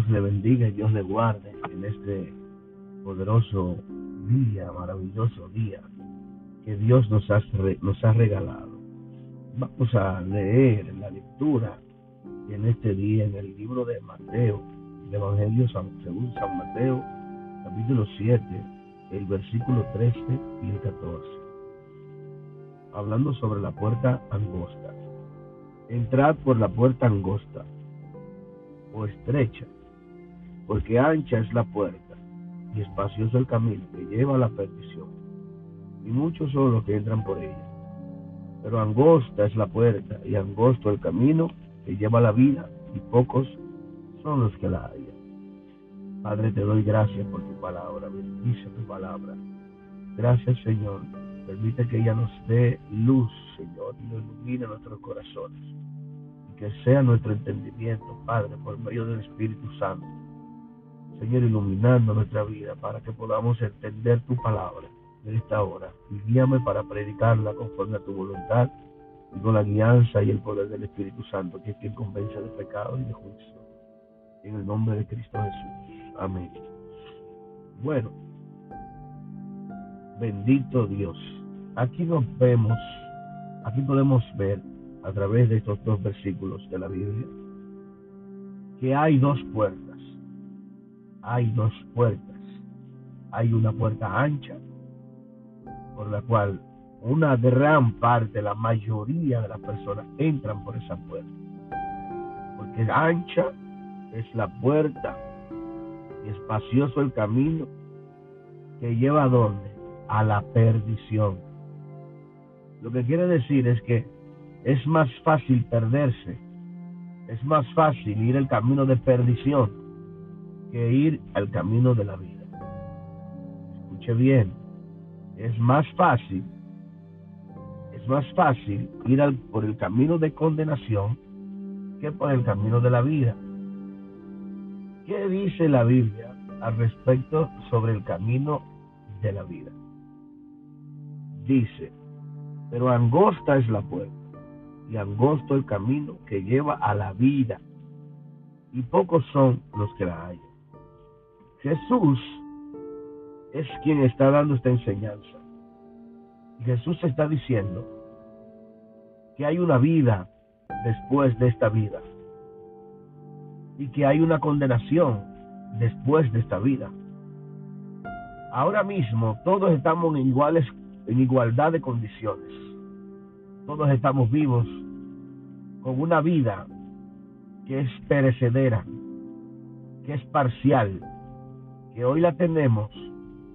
Dios le bendiga y Dios le guarde en este poderoso día, maravilloso día que Dios nos ha, nos ha regalado. Vamos a leer la lectura en este día en el libro de Mateo, el Evangelio según San Mateo, capítulo 7, el versículo 13 y el 14. Hablando sobre la puerta angosta. Entrad por la puerta angosta o estrecha, porque ancha es la puerta y espacioso el camino que lleva a la perdición, y muchos son los que entran por ella. Pero angosta es la puerta y angosto el camino que lleva a la vida, y pocos son los que la hallan. Padre, te doy gracias por tu palabra, bendice tu palabra. Gracias, Señor. Permite que ella nos dé luz, Señor, y nos ilumine nuestros corazones que sea nuestro entendimiento, Padre, por medio del Espíritu Santo. Señor, iluminando nuestra vida para que podamos entender tu palabra en esta hora. Y guíame para predicarla conforme a tu voluntad y con la guianza y el poder del Espíritu Santo, que es quien convence de pecado y de juicio. En el nombre de Cristo Jesús. Amén. Bueno, bendito Dios. Aquí nos vemos, aquí podemos ver a través de estos dos versículos de la Biblia que hay dos puertas. Hay dos puertas. Hay una puerta ancha por la cual una gran parte, la mayoría de las personas entran por esa puerta. Porque ancha es la puerta y espacioso el camino que lleva a dónde? A la perdición. Lo que quiere decir es que es más fácil perderse, es más fácil ir el camino de perdición que ir al camino de la vida. Escuche bien, es más fácil, es más fácil ir al, por el camino de condenación que por el camino de la vida. ¿Qué dice la Biblia al respecto sobre el camino de la vida? Dice, pero angosta es la puerta y angosto el camino que lleva a la vida, y pocos son los que la hallan. Jesús es quien está dando esta enseñanza. Jesús está diciendo que hay una vida después de esta vida y que hay una condenación después de esta vida. Ahora mismo todos estamos en iguales en igualdad de condiciones. Todos estamos vivos con una vida que es perecedera, que es parcial, que hoy la tenemos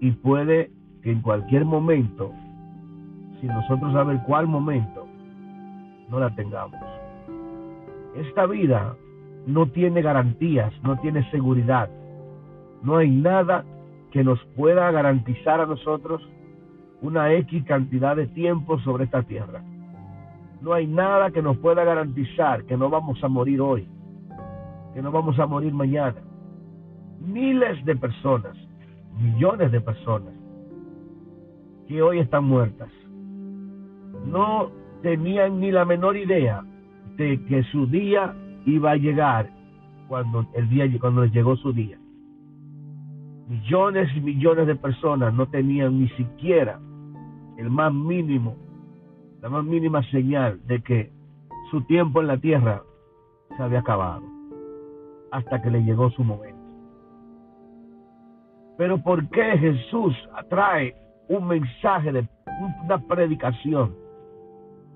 y puede que en cualquier momento, si nosotros saber cuál momento, no la tengamos. Esta vida no tiene garantías, no tiene seguridad. No hay nada que nos pueda garantizar a nosotros una X cantidad de tiempo sobre esta tierra. No hay nada que nos pueda garantizar que no vamos a morir hoy, que no vamos a morir mañana. Miles de personas, millones de personas que hoy están muertas, no tenían ni la menor idea de que su día iba a llegar cuando el día cuando llegó su día. Millones y millones de personas no tenían ni siquiera el más mínimo la más mínima señal de que su tiempo en la tierra se había acabado, hasta que le llegó su momento. Pero ¿por qué Jesús atrae un mensaje de una predicación?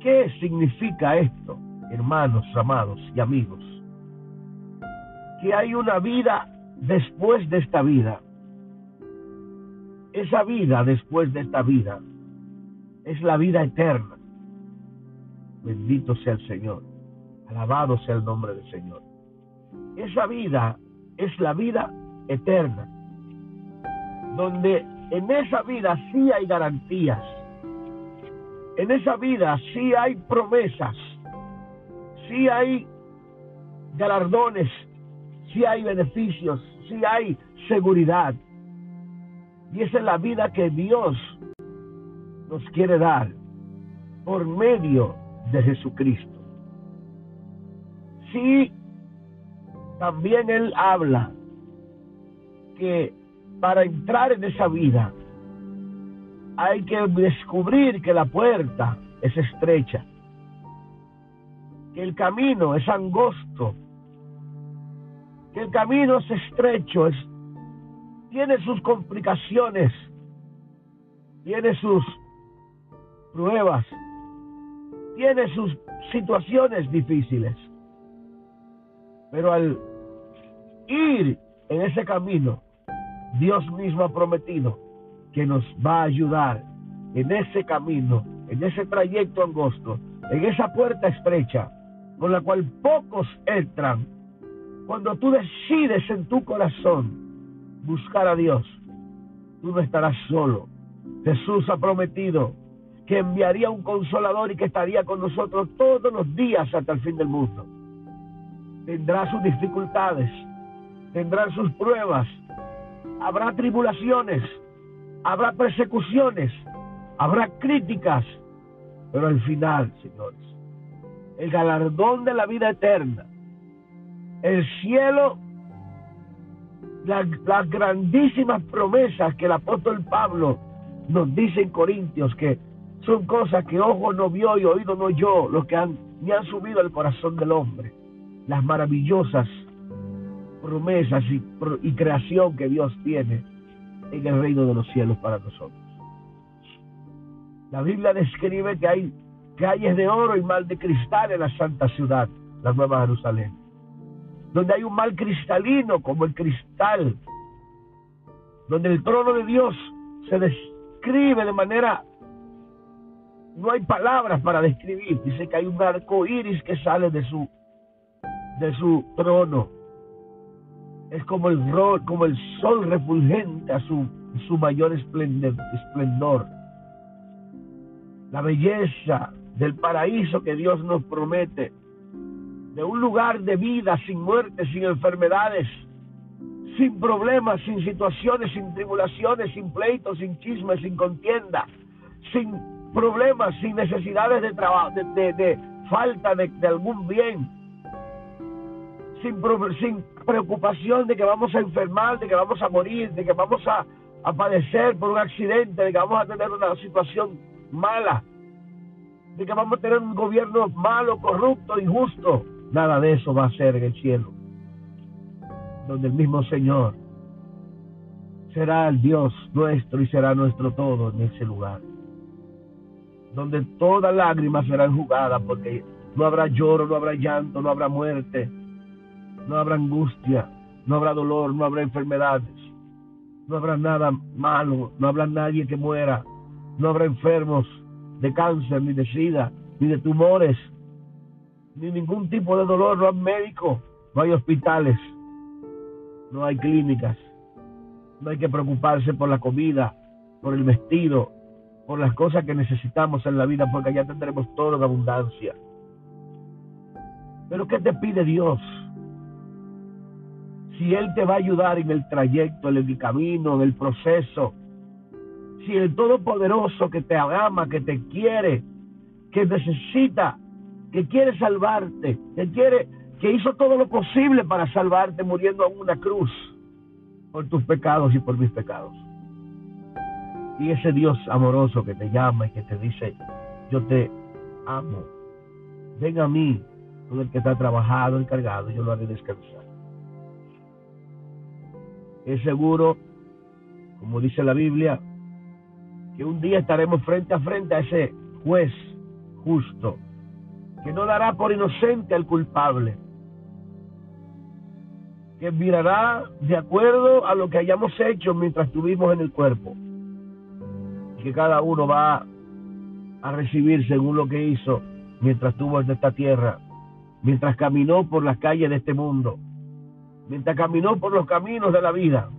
¿Qué significa esto, hermanos, amados y amigos? Que hay una vida después de esta vida. Esa vida después de esta vida es la vida eterna. Bendito sea el Señor. Alabado sea el nombre del Señor. Esa vida es la vida eterna. Donde en esa vida sí hay garantías. En esa vida sí hay promesas. Sí hay galardones. Sí hay beneficios. Sí hay seguridad. Y esa es la vida que Dios nos quiere dar por medio de Jesucristo. Si también él habla que para entrar en esa vida hay que descubrir que la puerta es estrecha, que el camino es angosto, que el camino es estrecho, es, tiene sus complicaciones, tiene sus pruebas, tiene sus situaciones difíciles. Pero al ir en ese camino, Dios mismo ha prometido que nos va a ayudar en ese camino, en ese trayecto angosto, en esa puerta estrecha, con la cual pocos entran. Cuando tú decides en tu corazón buscar a Dios, tú no estarás solo. Jesús ha prometido que enviaría un consolador y que estaría con nosotros todos los días hasta el fin del mundo. Tendrá sus dificultades, tendrá sus pruebas, habrá tribulaciones, habrá persecuciones, habrá críticas, pero al final, señores, el galardón de la vida eterna, el cielo, las grandísimas promesas que el apóstol Pablo nos dice en Corintios, que son cosas que ojo no vio y oído no oyó, lo que han, me han subido al corazón del hombre, las maravillosas promesas y, y creación que Dios tiene en el reino de los cielos para nosotros. La Biblia describe que hay calles de oro y mal de cristal en la santa ciudad, la Nueva Jerusalén, donde hay un mal cristalino como el cristal, donde el trono de Dios se describe de manera, no hay palabras para describir, dice que hay un arco iris que sale de su, de su trono es como el, como el sol refulgente a su, mayor esplendor. La belleza del paraíso que Dios nos promete, de un lugar de vida sin muerte, sin enfermedades, sin problemas, sin situaciones, sin tribulaciones, sin pleitos, sin chismes, sin contienda, sin problemas, sin necesidades de trabajo, de, falta de algún bien, sin, sin preocupación de que vamos a enfermar, de que vamos a morir, de que vamos a, a padecer por un accidente, de que vamos a tener una situación mala, de que vamos a tener un gobierno malo, corrupto, injusto. Nada de eso va a ser en el cielo, donde el mismo Señor será el Dios nuestro y será nuestro todo en ese lugar, donde toda lágrima será enjugada porque no habrá lloro, no habrá llanto, no habrá muerte, no habrá angustia, no habrá dolor, no habrá enfermedades, no habrá nada malo, no habrá nadie que muera, no habrá enfermos de cáncer, ni de sida, ni de tumores, ni ningún tipo de dolor, no hay médicos, no hay hospitales, no hay clínicas, no hay que preocuparse por la comida, por el vestido, por las cosas que necesitamos en la vida, porque ya tendremos todo en abundancia. Pero ¿qué te pide Dios? Si Él te va a ayudar en el trayecto, en el camino, en el proceso, si el Todopoderoso que te ama, que te quiere, que necesita, que quiere salvarte, que quiere, que hizo todo lo posible para salvarte muriendo en una cruz por tus pecados y por mis pecados. Y ese Dios amoroso que te llama y que te dice, yo te amo, ven a mí, con el que está trabajado, encargado, yo lo haré descansar es seguro, como dice la Biblia, que un día estaremos frente a frente a ese juez justo, que no dará por inocente al culpable, que mirará de acuerdo a lo que hayamos hecho mientras estuvimos en el cuerpo, y que cada uno va a recibir según lo que hizo mientras estuvo en esta tierra, mientras caminó por las calles de este mundo mientras caminó por los caminos de la vida,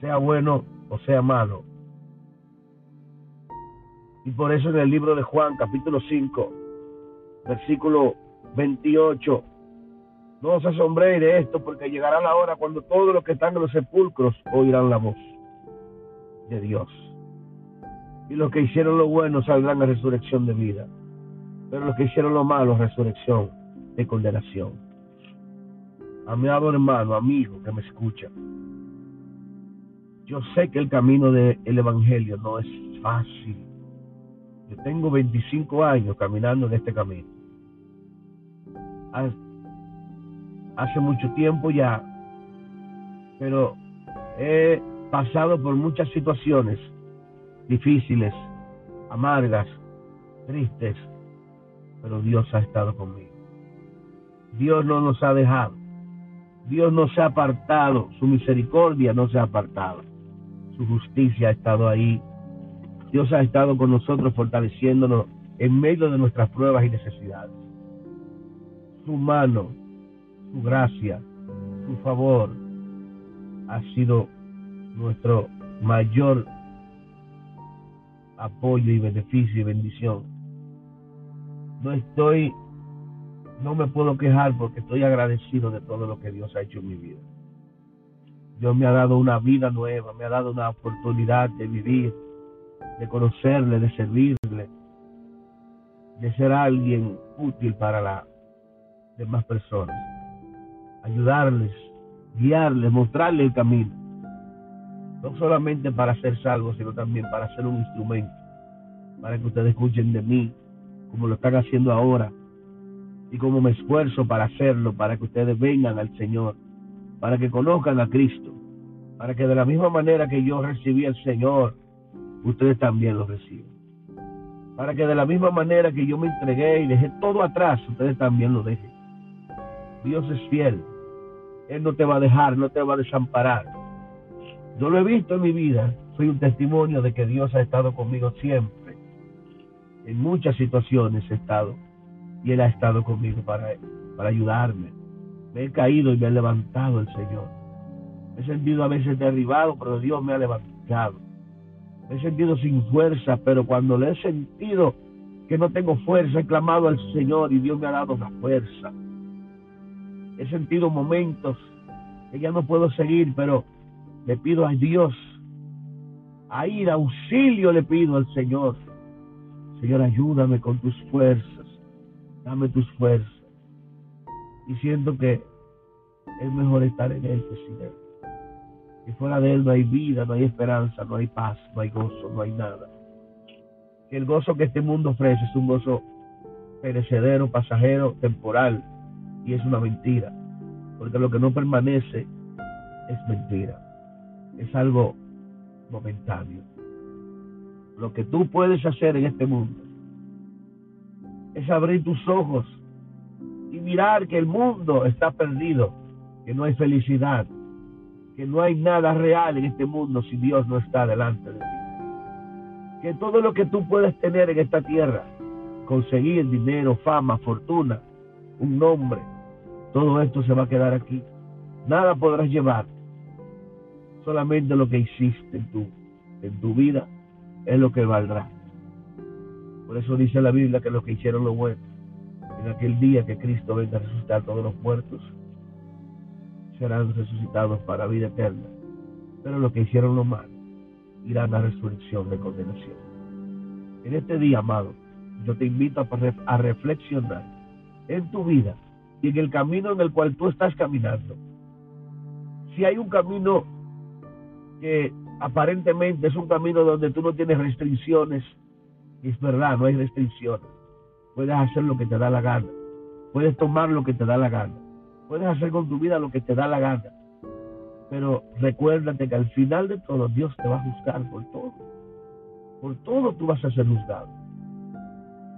sea bueno o sea malo. Y por eso en el libro de Juan, capítulo 5, versículo 28, no os asombréis de esto, porque llegará la hora cuando todos los que están en los sepulcros oirán la voz de Dios. Y los que hicieron lo bueno saldrán a resurrección de vida, pero los que hicieron lo malo, resurrección de condenación. Amado hermano, amigo que me escucha, yo sé que el camino del Evangelio no es fácil. Yo tengo 25 años caminando en este camino. Hace mucho tiempo ya, pero he pasado por muchas situaciones difíciles, amargas, tristes, pero Dios ha estado conmigo. Dios no nos ha dejado. Dios no se ha apartado. Su misericordia no se ha apartado. Su justicia ha estado ahí. Dios ha estado con nosotros fortaleciéndonos en medio de nuestras pruebas y necesidades. Su mano, su gracia, su favor ha sido nuestro mayor apoyo y beneficio y bendición. No estoy, no me puedo quejar porque estoy agradecido de todo lo que Dios ha hecho en mi vida. Dios me ha dado una vida nueva, me ha dado una oportunidad de vivir, de conocerle, de servirle, de ser alguien útil para las demás personas, ayudarles, guiarles, mostrarles el camino, no solamente para ser salvos, sino también para ser un instrumento, para que ustedes escuchen de mí, como lo están haciendo ahora, y como me esfuerzo para hacerlo, para que ustedes vengan al Señor para que conozcan a Cristo, para que de la misma manera que yo recibí al Señor, ustedes también lo reciban. Para que de la misma manera que yo me entregué y dejé todo atrás, ustedes también lo dejen. Dios es fiel. Él no te va a dejar, no te va a desamparar. Yo lo he visto en mi vida. Soy un testimonio de que Dios ha estado conmigo siempre. En muchas situaciones he estado. Y Él ha estado conmigo para, para ayudarme me he caído y me ha levantado el Señor. He sentido a veces derribado, pero Dios me ha levantado. Me he sentido sin fuerza, pero cuando le he sentido que no tengo fuerza, he clamado al Señor y Dios me ha dado la fuerza. He sentido momentos que ya no puedo seguir, pero le pido a Dios, a ir auxilio le pido al Señor. Señor, ayúdame con tus fuerzas, dame tus fuerzas y siento que es mejor estar en Él que Él. Y fuera de Él no hay vida, no hay esperanza, no hay paz, no hay gozo, no hay nada. Que el gozo que este mundo ofrece es un gozo perecedero, pasajero, temporal, y es una mentira. Porque lo que no permanece es mentira. Es algo momentáneo. Lo que tú puedes hacer en este mundo es abrir tus ojos y mirar que el mundo está perdido, que no hay felicidad, que no hay nada real en este mundo si Dios no está delante de ti. Que todo lo que tú puedes tener en esta tierra, conseguir dinero, fama, fortuna, un nombre, todo esto se va a quedar aquí. Nada podrás llevar. Solamente lo que hiciste en tu, vida es lo que valdrá. Por eso dice la Biblia que lo que hicieron lo bueno en aquel día que Cristo venga a resucitar todos los muertos, serán resucitados para vida eterna. Pero los que hicieron lo malo irán a resurrección de condenación. En este día, amado, yo te invito a reflexionar en tu vida y en el camino en el cual tú estás caminando. Si hay un camino que aparentemente es un camino donde tú no tienes restricciones, es verdad, no hay restricciones Puedes hacer lo que te da la gana. Puedes tomar lo que te da la gana. Puedes hacer con tu vida lo que te da la gana. Pero recuérdate que al final de todo Dios te va a juzgar por todo. Por todo tú vas a ser juzgado.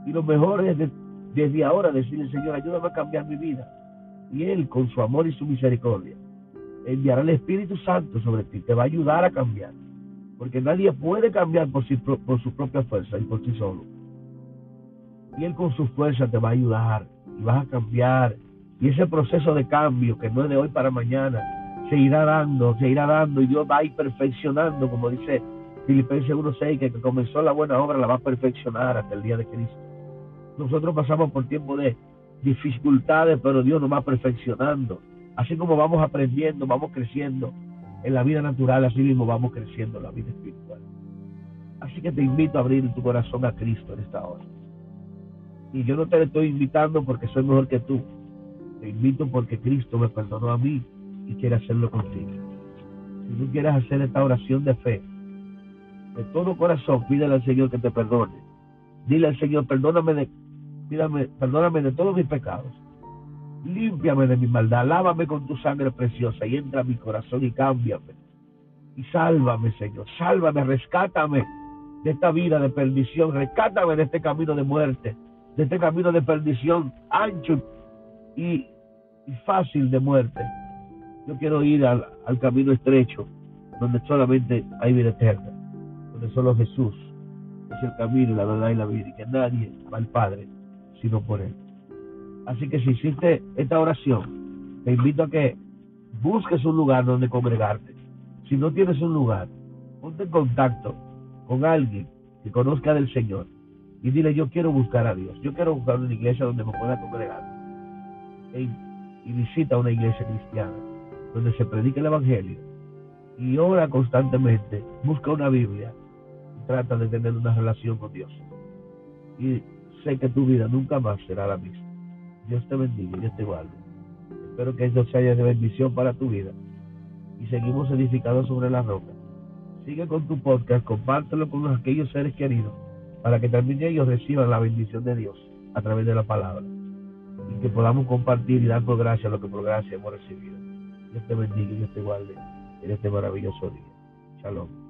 Y lo mejor es desde ahora decirle, Señor, ayúdame a cambiar mi vida. Y Él, con su amor y su misericordia, enviará el Espíritu Santo sobre ti. Te va a ayudar a cambiar. Porque nadie puede cambiar por, por su propia fuerza y por sí solo y Él con su fuerza te va a ayudar y vas a cambiar. Y ese proceso de cambio, que no es de hoy para mañana, se irá dando, se irá dando y Dios va a ir perfeccionando, como dice Filipenses 1.6, que, que comenzó la buena obra la va a perfeccionar hasta el día de Cristo. Nosotros pasamos por tiempo de dificultades, pero Dios nos va perfeccionando. Así como vamos aprendiendo, vamos creciendo en la vida natural, así mismo vamos creciendo en la vida espiritual. Así que te invito a abrir tu corazón a Cristo en esta hora. Y yo no te estoy invitando porque soy mejor que tú. Te invito porque Cristo me perdonó a mí y quiere hacerlo contigo. Si tú quieres hacer esta oración de fe, de todo corazón, pídele al Señor que te perdone. Dile al Señor, perdóname de, pídame, perdóname de todos mis pecados. Límpiame de mi maldad, lávame con tu sangre preciosa y entra a mi corazón y cámbiame. Y sálvame, Señor, sálvame, rescátame de esta vida de perdición, rescátame de este camino de muerte, de este camino de perdición ancho y, fácil de muerte. Yo quiero ir al, al camino estrecho, donde solamente hay vida eterna, donde solo Jesús es el camino, la verdad y la vida, y que nadie va al Padre sino por Él. Así que si hiciste esta oración, te invito a que busques un lugar donde congregarte. Si no tienes un lugar, ponte en contacto con alguien que conozca del Señor y dile, yo quiero buscar a Dios, yo quiero buscar una iglesia donde me pueda congregar. y visita una iglesia cristiana donde se predica el Evangelio y ora constantemente, busca una Biblia y trata de tener una relación con Dios. Y sé que tu vida nunca más será la misma. Dios te bendiga, Dios te guarde. Espero que esto sea de bendición para tu vida. Y seguimos edificados sobre la roca. Sigue con tu podcast, compártelo con aquellos seres queridos para que también ellos reciban la bendición de Dios a través de la palabra. Y que podamos compartir y dar por gracia lo que por gracia hemos recibido. Dios te bendiga y Dios te guarde en este maravilloso día. Shalom.